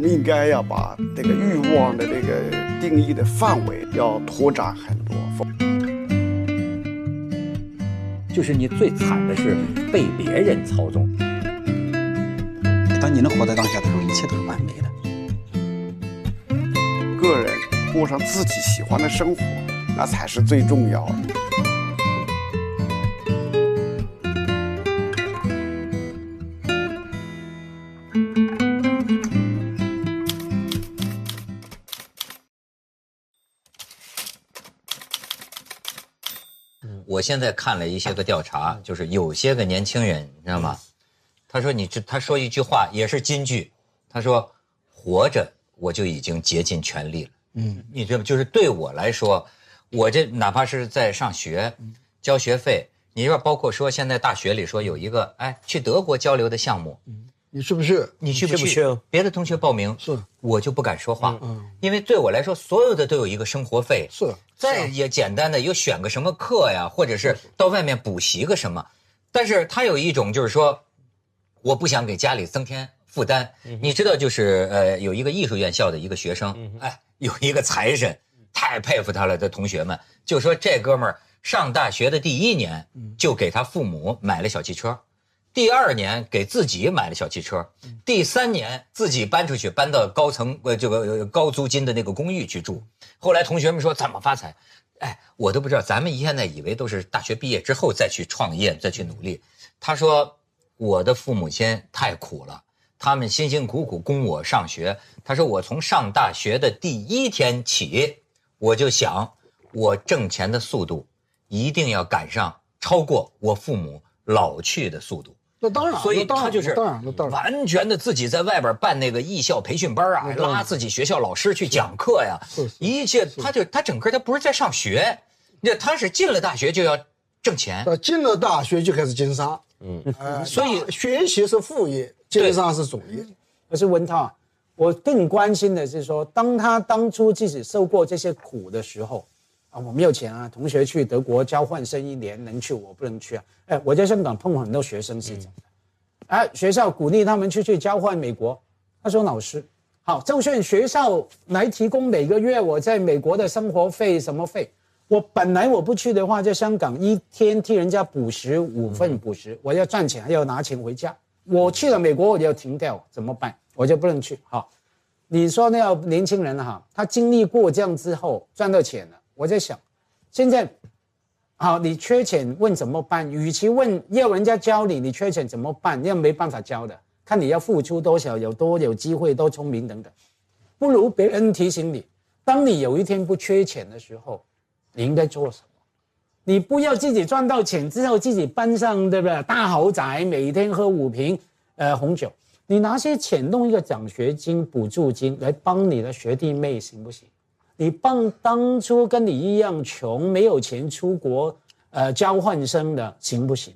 我们应该要把这个欲望的这个定义的范围要拓展很多。就是你最惨的是被别人操纵。当你能活在当下的时候，一切都是完美的。个人过上自己喜欢的生活，那才是最重要的。我现在看了一些个调查，就是有些个年轻人，你知道吗？他说你这，他说一句话也是金句，他说活着我就已经竭尽全力了。嗯，你知道吗？就是对我来说，我这哪怕是在上学，交学费，你说包括说现在大学里说有一个哎去德国交流的项目。你去不去？你去不去？别的同学报名，是我就不敢说话，嗯，因为对我来说，所有的都有一个生活费，是，再也简单的又选个什么课呀，或者是到外面补习个什么，但是他有一种就是说，我不想给家里增添负担，你知道，就是呃，有一个艺术院校的一个学生，哎，有一个财神，太佩服他了的同学们，就说这哥们儿上大学的第一年，就给他父母买了小汽车。第二年给自己买了小汽车，第三年自己搬出去，搬到高层呃这个高租金的那个公寓去住。后来同学们说怎么发财？哎，我都不知道。咱们现在以为都是大学毕业之后再去创业再去努力。他说我的父母亲太苦了，他们辛辛苦苦供我上学。他说我从上大学的第一天起，我就想我挣钱的速度一定要赶上超过我父母老去的速度。那当然，所以他就是完全的自己在外边办那个艺校培训班啊，拉自己学校老师去讲课呀，一切他就他整个他不是在上学，那他是进了大学就要挣钱，进了大学就开始经商，嗯，所以学习是副业，经商是主业。可是文涛，我更关心的是说，当他当初自己受过这些苦的时候。我没有钱啊！同学去德国交换生一年能去，我不能去啊！哎，我在香港碰很多学生是这样的，哎，学校鼓励他们去去交换美国。他说：“老师，好，就算学校来提供每个月我在美国的生活费什么费，我本来我不去的话，在香港一天替人家补食五份补食，我要赚钱，要拿钱回家。我去了美国，我就要停掉，怎么办？我就不能去。好，你说那要年轻人哈，他经历过这样之后，赚到钱了。”我在想，现在，好，你缺钱，问怎么办？与其问要人家教你，你缺钱怎么办，要没办法教的，看你要付出多少，有多有机会，多聪明等等，不如别人提醒你，当你有一天不缺钱的时候，你应该做什么？你不要自己赚到钱之后自己搬上对不对？大豪宅，每天喝五瓶呃红酒，你拿些钱弄一个奖学金、补助金来帮你的学弟妹，行不行？你帮当初跟你一样穷、没有钱出国，呃，交换生的行不行？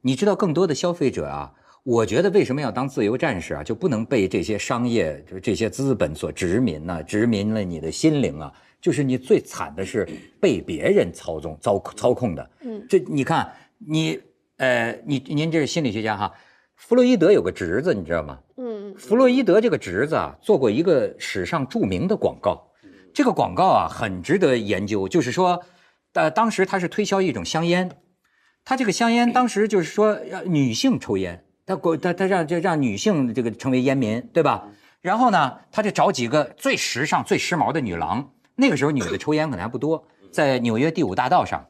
你知道更多的消费者啊，我觉得为什么要当自由战士啊？就不能被这些商业就是这些资本所殖民呢？殖民了你的心灵啊，就是你最惨的是被别人操纵、操操控的。嗯，这你看你，呃，你您这是心理学家哈。弗洛伊德有个侄子，你知道吗？嗯，弗洛伊德这个侄子啊，做过一个史上著名的广告，这个广告啊很值得研究。就是说，呃，当时他是推销一种香烟，他这个香烟当时就是说让女性抽烟，他过他他让这让女性这个成为烟民，对吧？然后呢，他就找几个最时尚、最时髦的女郎，那个时候女的抽烟可能还不多，在纽约第五大道上。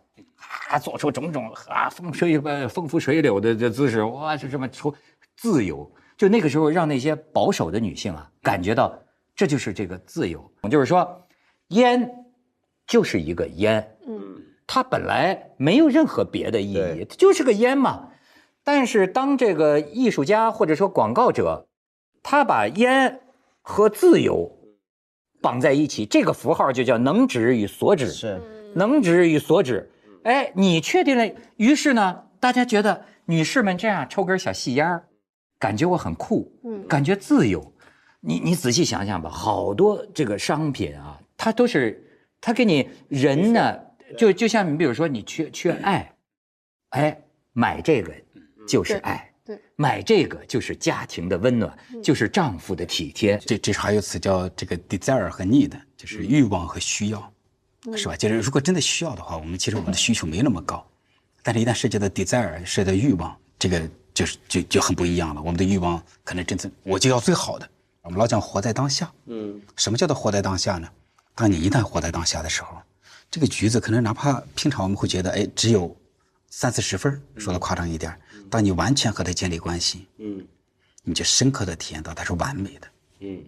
啊，做出种种啊风吹呃风拂水柳的这姿势，哇，就这么出自由。就那个时候，让那些保守的女性啊，感觉到这就是这个自由。就是说，烟就是一个烟，嗯，它本来没有任何别的意义，就是个烟嘛。但是当这个艺术家或者说广告者，他把烟和自由绑在一起，这个符号就叫能指与所指，是能指与所指。哎，你确定了？于是呢，大家觉得女士们这样抽根小细烟儿，感觉我很酷，嗯，感觉自由。你你仔细想想吧，好多这个商品啊，它都是它给你人呢，就就像你比如说你缺缺爱，哎，买这个就是爱，对，买这个就是家庭的温暖，就是丈夫的体贴。这这还有词叫这个 desire 和 need，就是欲望和需要。是吧？就是如果真的需要的话，我们其实我们的需求没那么高，但是，一旦涉及到 desire，涉及到欲望，这个就是就就很不一样了。我们的欲望可能真正我就要最好的。我们老讲活在当下，嗯，什么叫做活在当下呢？当你一旦活在当下的时候，这个橘子可能哪怕平常我们会觉得，哎，只有三四十分，说的夸张一点。当你完全和它建立关系，嗯，你就深刻的体验到它是完美的，嗯。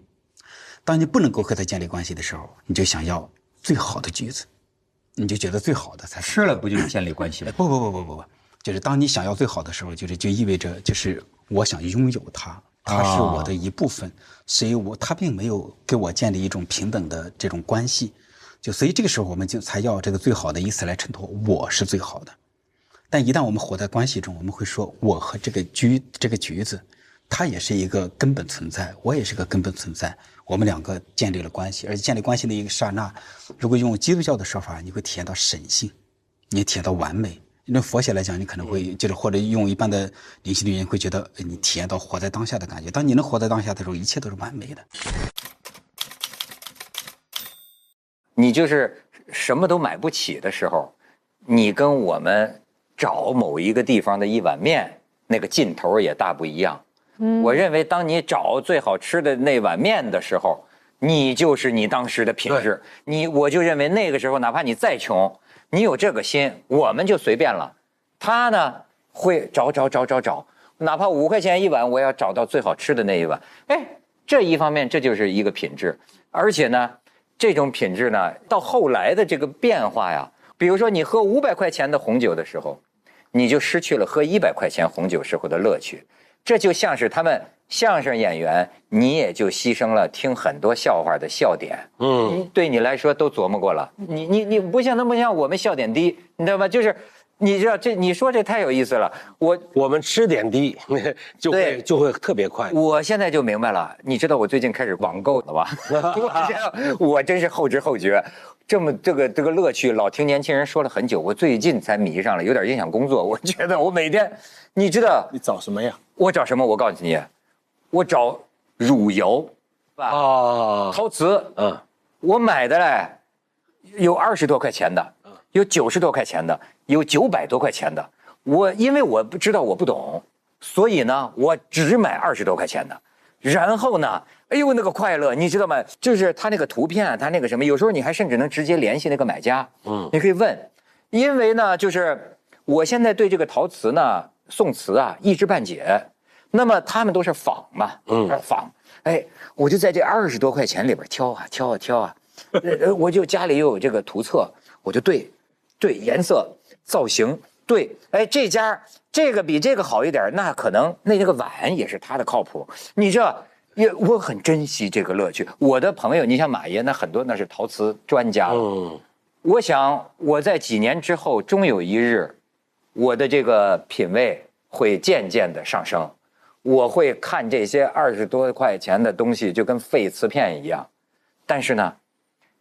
当你不能够和它建立关系的时候，你就想要。最好的橘子，你就觉得最好的才吃了，不就建立关系了？不不不不不不，就是当你想要最好的时候，就是就意味着就是我想拥有它，它是我的一部分，所以我它并没有给我建立一种平等的这种关系，就所以这个时候我们就才要这个最好的意思来衬托我是最好的，但一旦我们活在关系中，我们会说我和这个橘这个橘子。它也是一个根本存在，我也是个根本存在。我们两个建立了关系，而且建立关系的一个刹那，如果用基督教的说法，你会体验到神性，你体验到完美。用佛学来讲，你可能会就是或者用一般的灵性的人会觉得，你体验到活在当下的感觉。当你能活在当下的时候，一切都是完美的。你就是什么都买不起的时候，你跟我们找某一个地方的一碗面，那个劲头也大不一样。我认为，当你找最好吃的那碗面的时候，你就是你当时的品质。你，我就认为那个时候，哪怕你再穷，你有这个心，我们就随便了。他呢，会找找找找找，哪怕五块钱一碗，我要找到最好吃的那一碗。哎，这一方面，这就是一个品质。而且呢，这种品质呢，到后来的这个变化呀，比如说你喝五百块钱的红酒的时候，你就失去了喝一百块钱红酒时候的乐趣。这就像是他们相声演员，你也就牺牲了听很多笑话的笑点，嗯，对你来说都琢磨过了，你你你不像，不像我们笑点低，你知道吗？就是。你知道这？你说这太有意思了。我我们吃点滴 就会就会特别快。我现在就明白了。你知道我最近开始网购了吧？我真是后知后觉。这么这个这个乐趣，老听年轻人说了很久，我最近才迷上了，有点影响工作。我觉得我每天，你知道你找什么呀？我找什么？我告诉你，我找汝窑，啊，陶瓷。嗯，我买的嘞，有二十多块钱的。有九十多块钱的，有九百多块钱的。我因为我不知道我不懂，所以呢，我只买二十多块钱的。然后呢，哎呦那个快乐，你知道吗？就是他那个图片，他那个什么，有时候你还甚至能直接联系那个买家。嗯，你可以问，因为呢，就是我现在对这个陶瓷呢，宋瓷啊，一知半解。那么他们都是仿嘛，嗯，仿。哎，我就在这二十多块钱里边挑啊挑啊挑啊，呃，我就家里又有这个图册，我就对。对颜色造型对，哎，这家这个比这个好一点，那可能那那个碗也是他的靠谱。你这，也我很珍惜这个乐趣。我的朋友，你像马爷，那很多那是陶瓷专家。嗯，我想我在几年之后，终有一日，我的这个品味会渐渐的上升，我会看这些二十多块钱的东西，就跟废瓷片一样。但是呢。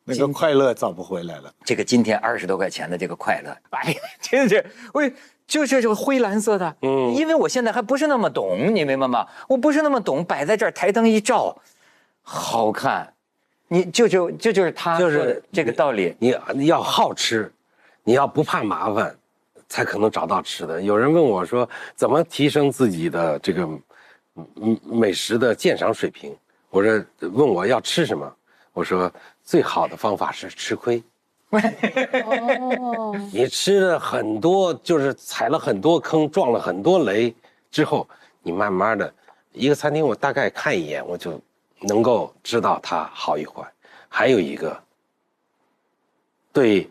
那个快乐找不回来了。这个今天二十多块钱的这个快乐，哎呀，真是我就是这个灰蓝色的，嗯，因为我现在还不是那么懂，你明白吗？我不是那么懂，摆在这儿台灯一照，好看。你就就这就是他就是这个道理。你要好吃，你要不怕麻烦，才可能找到吃的。有人问我说怎么提升自己的这个嗯美食的鉴赏水平？我说问我要吃什么？我说。最好的方法是吃亏，你吃了很多，就是踩了很多坑，撞了很多雷，之后你慢慢的，一个餐厅我大概看一眼，我就能够知道它好与坏。还有一个，对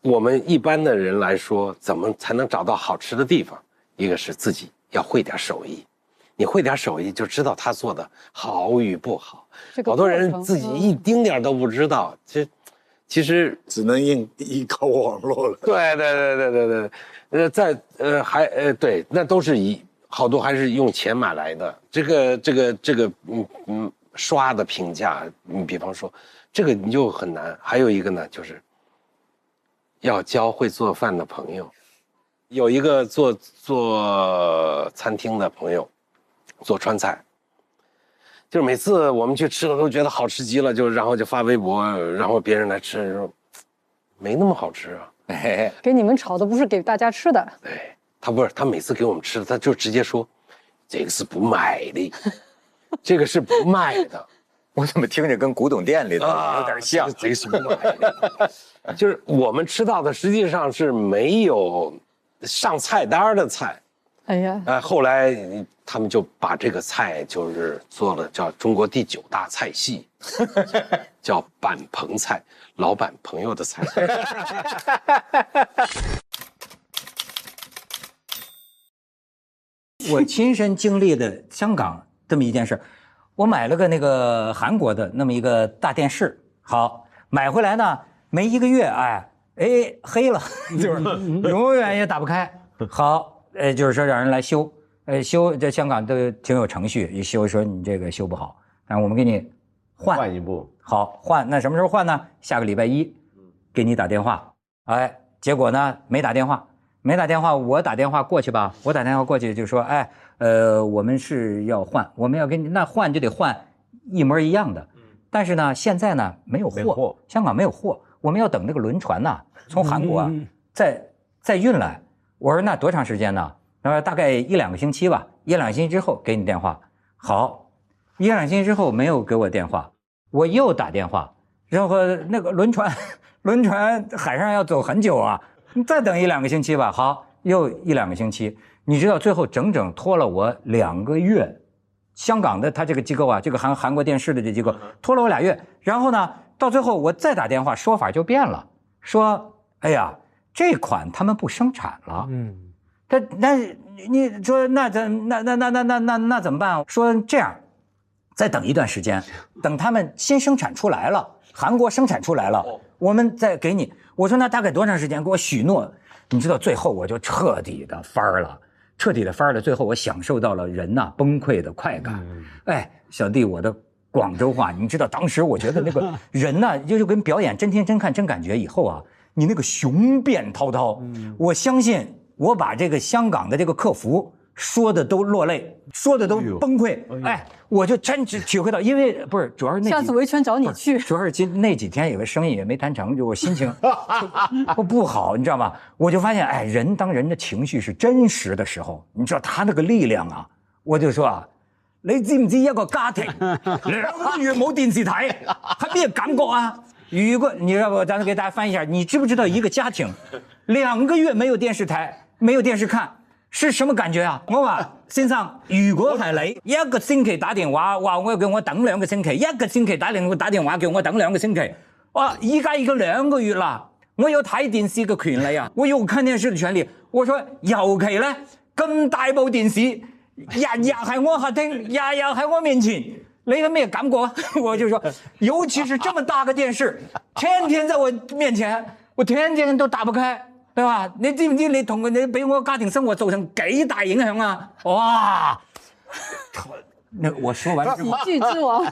我们一般的人来说，怎么才能找到好吃的地方？一个是自己要会点手艺。你会点手艺，就知道他做的好与不好。好多人自己一丁点都不知道。这其实只能依依靠网络了。对对对对对对，呃，在呃还呃对，那都是以好多还是用钱买来的。这个这个这个，嗯嗯，刷的评价，你比方说这个你就很难。还有一个呢，就是要交会做饭的朋友。有一个做做餐厅的朋友。做川菜，就是每次我们去吃的都觉得好吃极了，就然后就发微博，然后别人来吃说，没那么好吃啊。给你们炒的不是给大家吃的。对，他不是他每次给我们吃的，他就直接说，这个是不卖的，这个是不卖的。我怎么听着跟古董店里的有点像？贼的，就是我们吃到的实际上是没有上菜单的菜。哎呀，哎，后来。他们就把这个菜就是做了，叫中国第九大菜系，叫板棚菜，老板朋友的菜。我亲身经历的香港这么一件事，我买了个那个韩国的那么一个大电视，好买回来呢没一个月，哎哎黑了，就是永远也打不开。好，呃，就是说让人来修。呃，修这香港都挺有程序，一修说你这个修不好，那我们给你换换一部，好换。那什么时候换呢？下个礼拜一，给你打电话。哎，结果呢，没打电话，没打电话，我打电话过去吧。我打电话过去就说，哎，呃，我们是要换，我们要给你，那换就得换一模一样的。但是呢，现在呢没有货，香港没有货，我们要等那个轮船呢，从韩国再再运来。我说那多长时间呢？然后大概一两个星期吧，一两星期之后给你电话。好，一两星期之后没有给我电话，我又打电话。然后那个轮船，轮船海上要走很久啊，你再等一两个星期吧。好，又一两个星期，你知道最后整整拖了我两个月。香港的他这个机构啊，这个韩韩国电视的这机构拖了我俩月。然后呢，到最后我再打电话，说法就变了，说哎呀，这款他们不生产了。嗯。他那，你说那怎那那那那那那那怎么办？说这样，再等一段时间，等他们先生产出来了，韩国生产出来了，我们再给你。我说那大概多长时间？给我许诺。你知道最后我就彻底的翻儿了，彻底的翻了。最后我享受到了人呐崩溃的快感。哎，小弟，我的广州话，你知道当时我觉得那个 人呐，就就跟表演真听真看真感觉以后啊，你那个雄辩滔滔，我相信。我把这个香港的这个客服说的都落泪，说的都崩溃，哎，我就真只体会到，因为不是主要是那。下次维权找你去。主要是今那几天有个生意也没谈成就，我心情不 不好，你知道吧？我就发现，哎，人当人的情绪是真实的时候，你知道他那个力量啊！我就说啊，你知不知一个家庭 两个月冇电视台，系没个感觉啊？如果你知道不？咱给大家翻译一下，你知不知道一个家庭两个月没有电视台？没有电视看，是什么感觉啊？我话先生，如果系你一个星期打电话，话我要叫我等两个星期，一个星期打话打电话叫我等两个星期，哇！依家已经两个月啦，我有睇电视嘅权利啊，我有看电视嘅权利。我说尤其咧咁大部电视，日日喺我客厅，日日喺我面前，你系咩感觉啊？我就说，尤其是这么大个电视，天天在我面前，我天天都打不开。对吧？你知唔知你同佢你俾我家庭生活造成几大影响啊？哇！那我说完之話，喜剧之王，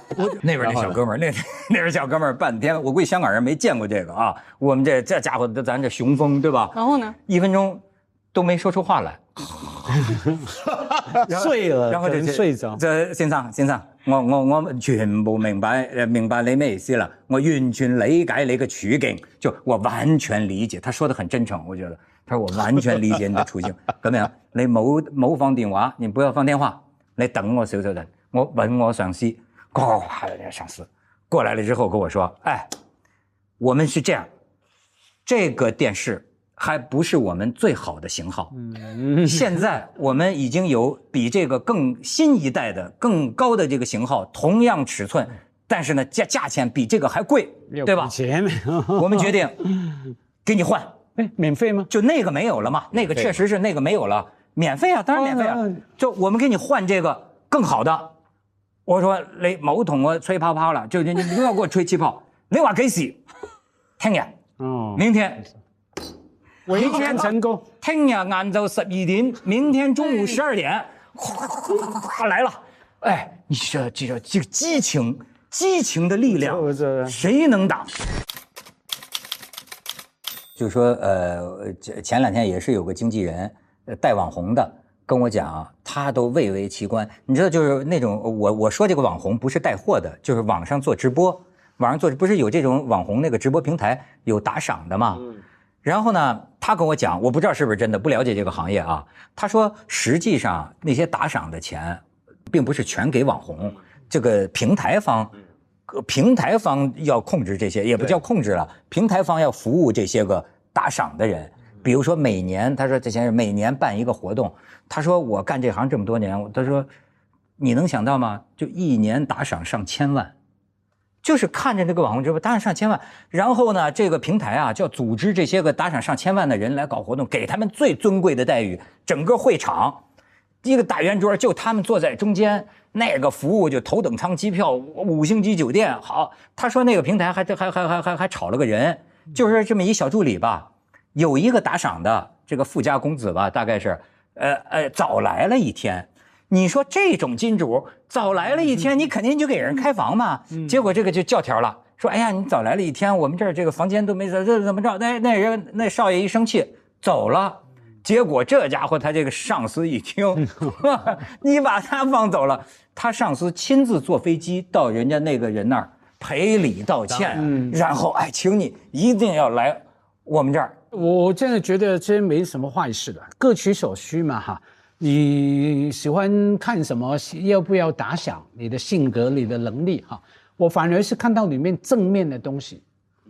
那边那小哥儿，那那边小哥儿半天，我估计香港人没见过这个啊。我们这这家伙，咱这雄风对吧？然后呢？一分钟都没说出话来，睡了，然后就睡着。这心脏，心脏，我我我全部明白，明白你咩意思啦！我完全理解你嘅处境，就我完全理解。他说得很真诚，我觉得，他说我完全理解你的处境。咁样，你冇冇放电话？你不要放电话，你等我少少阵，我揾我上司，哗哗哗，上司过来了之后，跟我说：，哎，我们是这样，这个电视。还不是我们最好的型号。嗯，现在我们已经有比这个更新一代的、更高的这个型号，同样尺寸，但是呢价价钱比这个还贵，对吧？钱 我们决定给你换。哎，免费吗？就那个没有了嘛？那个确实是那个没有了，免费啊，当然免费啊。就我们给你换这个更好的。我说雷某桶我吹泡泡了，就你你不要给我吹气泡，雷瓦给洗，听见？明天。维权成功！听日晏昼十二点，明天中午十二点，哗哗哗来了！哎，你说这这这激情，激情的力量，谁能挡？就是说呃，前前两天也是有个经纪人，呃，带网红的，跟我讲，他都蔚为奇观。你知道，就是那种我我说这个网红不是带货的，就是网上做直播，网上做不是有这种网红那个直播平台有打赏的吗？嗯。然后呢，他跟我讲，我不知道是不是真的，不了解这个行业啊。他说，实际上那些打赏的钱，并不是全给网红，这个平台方，平台方要控制这些，也不叫控制了，平台方要服务这些个打赏的人。比如说每年，他说这先生每年办一个活动，他说我干这行这么多年，他说你能想到吗？就一年打赏上千万。就是看着那个网红直播打赏上千万，然后呢，这个平台啊，叫组织这些个打赏上千万的人来搞活动，给他们最尊贵的待遇。整个会场，一个大圆桌，就他们坐在中间，那个服务就头等舱机票、五星级酒店。好，他说那个平台还还还还还还还炒了个人，就是这么一小助理吧，有一个打赏的这个富家公子吧，大概是，呃呃，早来了一天。你说这种金主早来了一天，你肯定就给人开房嘛。结果这个就教条了，说哎呀，你早来了一天，我们这儿这个房间都没怎怎怎么着。那那人那少爷一生气走了，结果这家伙他这个上司一听，你把他放走了，他上司亲自坐飞机到人家那个人那儿赔礼道歉，然后哎，请你一定要来我们这儿。我真的觉得这没什么坏事的，各取所需嘛哈。你喜欢看什么？要不要打响你的性格、你的能力？哈，我反而是看到里面正面的东西，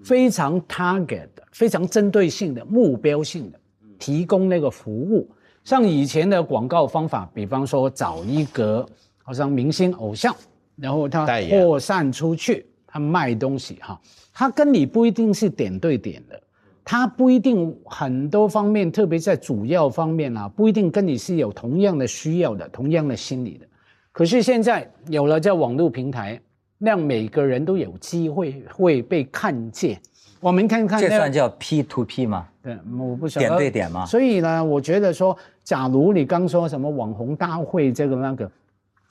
非常 target 的、非常针对性的目标性的提供那个服务。像以前的广告方法，比方说找一个好像明星偶像，然后他扩散出去，他卖东西。哈，他跟你不一定是点对点的。他不一定很多方面，特别在主要方面啊，不一定跟你是有同样的需要的、同样的心理的。可是现在有了这网络平台，让每个人都有机会会被看见。我们看看这算叫 P to P 吗？对，我不晓得点对点吗？所以呢，我觉得说，假如你刚说什么网红大会这个那个，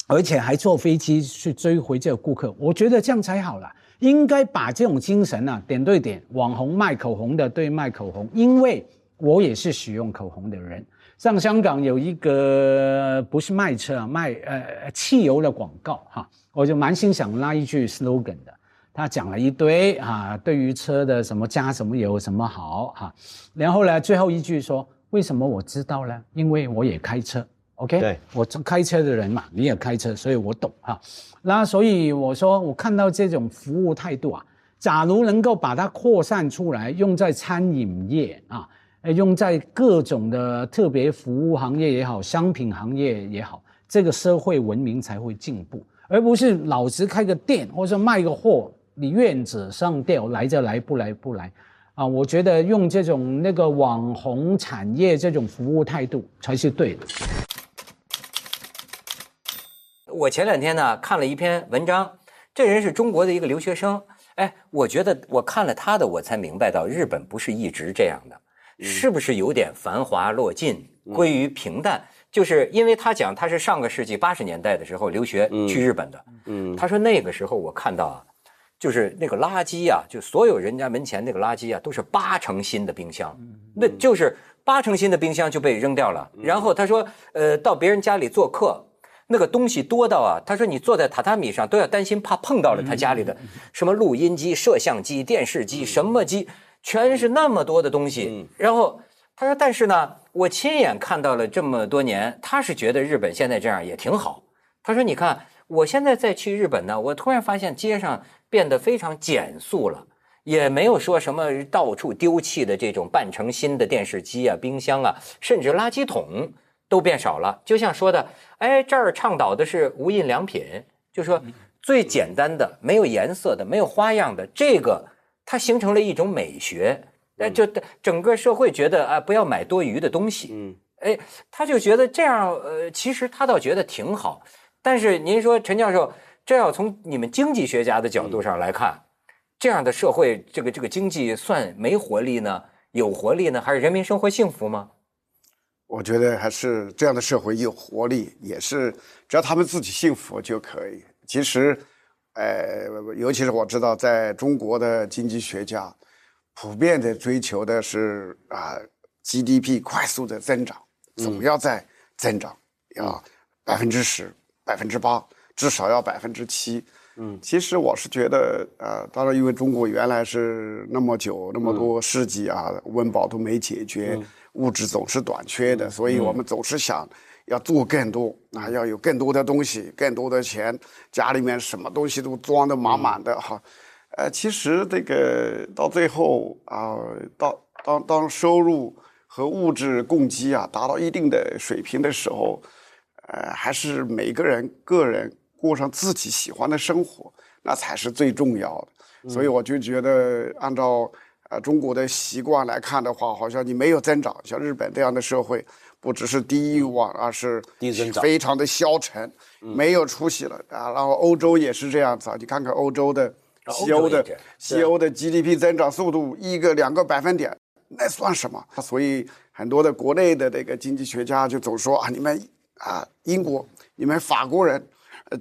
而且还坐飞机去追回这个顾客，我觉得这样才好了。应该把这种精神呢，点对点，网红卖口红的对卖口红，因为我也是使用口红的人。像香港有一个不是卖车啊，卖呃汽油的广告哈，我就蛮心想拉一句 slogan 的，他讲了一堆啊，对于车的什么加什么油什么好哈，然后呢最后一句说为什么我知道呢？因为我也开车。OK，对我开车的人嘛，你也开车，所以我懂哈。那所以我说，我看到这种服务态度啊，假如能够把它扩散出来，用在餐饮业啊，用在各种的特别服务行业也好，商品行业也好，这个社会文明才会进步，而不是老是开个店或者卖个货，你院子上吊来就来，不来不来。啊，我觉得用这种那个网红产业这种服务态度才是对的。我前两天呢看了一篇文章，这人是中国的一个留学生。哎，我觉得我看了他的，我才明白到日本不是一直这样的，是不是有点繁华落尽，归于平淡？就是因为他讲他是上个世纪八十年代的时候留学去日本，嗯，他说那个时候我看到啊，就是那个垃圾啊，就所有人家门前那个垃圾啊，都是八成新的冰箱，那就是八成新的冰箱就被扔掉了。然后他说，呃，到别人家里做客。那个东西多到啊，他说你坐在榻榻米上都要担心怕碰到了他家里的什么录音机、摄像机、电视机什么机，全是那么多的东西。然后他说，但是呢，我亲眼看到了这么多年，他是觉得日本现在这样也挺好。他说，你看我现在再去日本呢，我突然发现街上变得非常减速了，也没有说什么到处丢弃的这种半成新的电视机啊、冰箱啊，甚至垃圾桶。都变少了，就像说的，哎，这儿倡导的是无印良品，就说最简单的，没有颜色的，没有花样的这个，它形成了一种美学，哎，就整个社会觉得啊，不要买多余的东西，嗯，哎，他就觉得这样，呃，其实他倒觉得挺好。但是您说陈教授，这要从你们经济学家的角度上来看，这样的社会，这个这个经济算没活力呢，有活力呢，还是人民生活幸福吗？我觉得还是这样的社会有活力，也是只要他们自己幸福就可以。其实，呃，尤其是我知道，在中国的经济学家普遍的追求的是啊 GDP 快速的增长，总要在增长，要百分之十、百分之八，至少要百分之七。嗯，其实我是觉得，呃，当然，因为中国原来是那么久那么多世纪啊，温饱都没解决。物质总是短缺的，所以我们总是想要做更多啊，要有更多的东西，更多的钱，家里面什么东西都装得满满的哈。呃，其实这个到最后啊，到当当收入和物质供给啊达到一定的水平的时候，呃，还是每个人个人过上自己喜欢的生活，那才是最重要的。所以我就觉得按照。啊，中国的习惯来看的话，好像你没有增长。像日本这样的社会，不只是低欲望，而是低增长，非常的消沉，没有出息了啊。然后欧洲也是这样子啊，你看看欧洲的西欧的西欧的 GDP 增长速度，一个两个百分点，那算什么？所以很多的国内的这个经济学家就总说啊，你们啊，英国，你们法国人、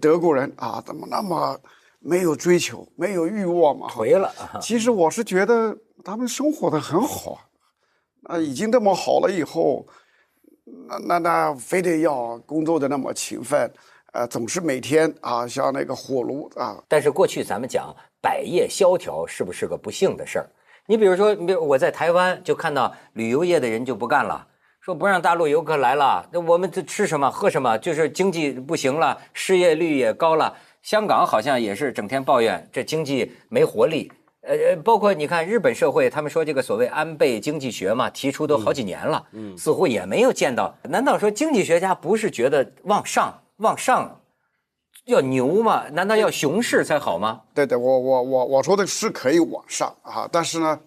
德国人啊，怎么那么？没有追求，没有欲望嘛？回了。其实我是觉得他们生活的很好，啊，已经这么好了以后，那那那非得要工作的那么勤奋，呃，总是每天啊像那个火炉啊。但是过去咱们讲百业萧条是不是个不幸的事儿？你比如说，比如我在台湾就看到旅游业的人就不干了，说不让大陆游客来了，那我们这吃什么喝什么，就是经济不行了，失业率也高了。香港好像也是整天抱怨这经济没活力，呃呃，包括你看日本社会，他们说这个所谓安倍经济学嘛，提出都好几年了，嗯，似乎也没有见到。难道说经济学家不是觉得往上往上要牛吗？难道要熊市才好吗？对对，我我我我说的是可以往上啊，但是呢，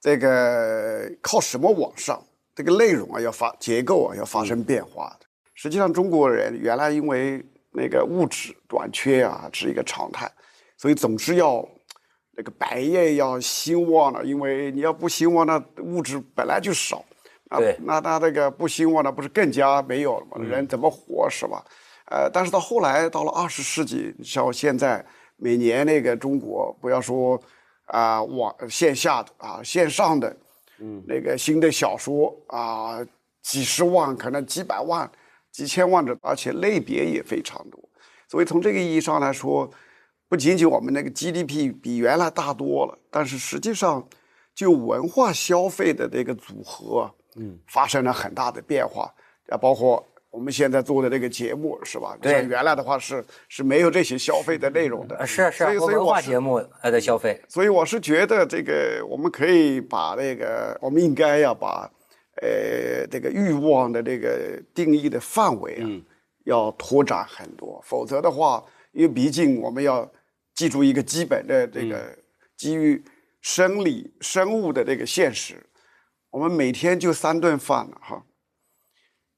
这个靠什么往上？这个内容啊要发，结构啊要发生变化的。实际上，中国人原来因为。那个物质短缺啊是一个常态，所以总是要那个百业要兴旺了，因为你要不兴旺那物质本来就少，啊，那那那个不兴旺那不是更加没有了吗？人怎么活是吧？呃，但是到后来到了二十世纪，像现在每年那个中国，不要说啊网线下的啊线上的，嗯，那个新的小说啊几十万，可能几百万。几千万的，而且类别也非常多，所以从这个意义上来说，不仅仅我们那个 GDP 比原来大多了，但是实际上，就文化消费的这个组合，嗯，发生了很大的变化，啊，包括我们现在做的这个节目是吧？对，原来的话是是没有这些消费的内容的，是是文化节目还的消费，所以我是觉得这个我们可以把那个，我们应该要把。呃，这个欲望的这个定义的范围啊，要拓展很多。否则的话，因为毕竟我们要记住一个基本的这个基于生理生物的这个现实，我们每天就三顿饭了哈。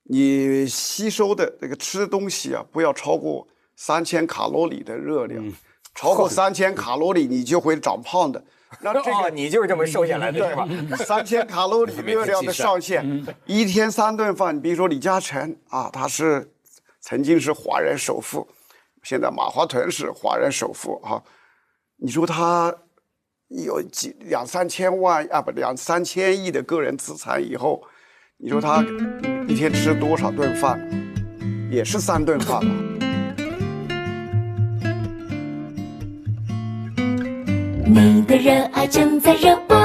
你吸收的这个吃东西啊，不要超过三千卡路里的热量，超过 三千卡路里你就会长胖的。那这个你就是这么瘦下来的对吧？三千卡路里热 量的上限，一天三顿饭。比如说李嘉诚啊，他是曾经是华人首富，现在马化腾是华人首富啊。你说他有几两三千万啊？不，两三千亿的个人资产以后，你说他一天吃多少顿饭？也是三顿饭。吧。你的热爱正在热播。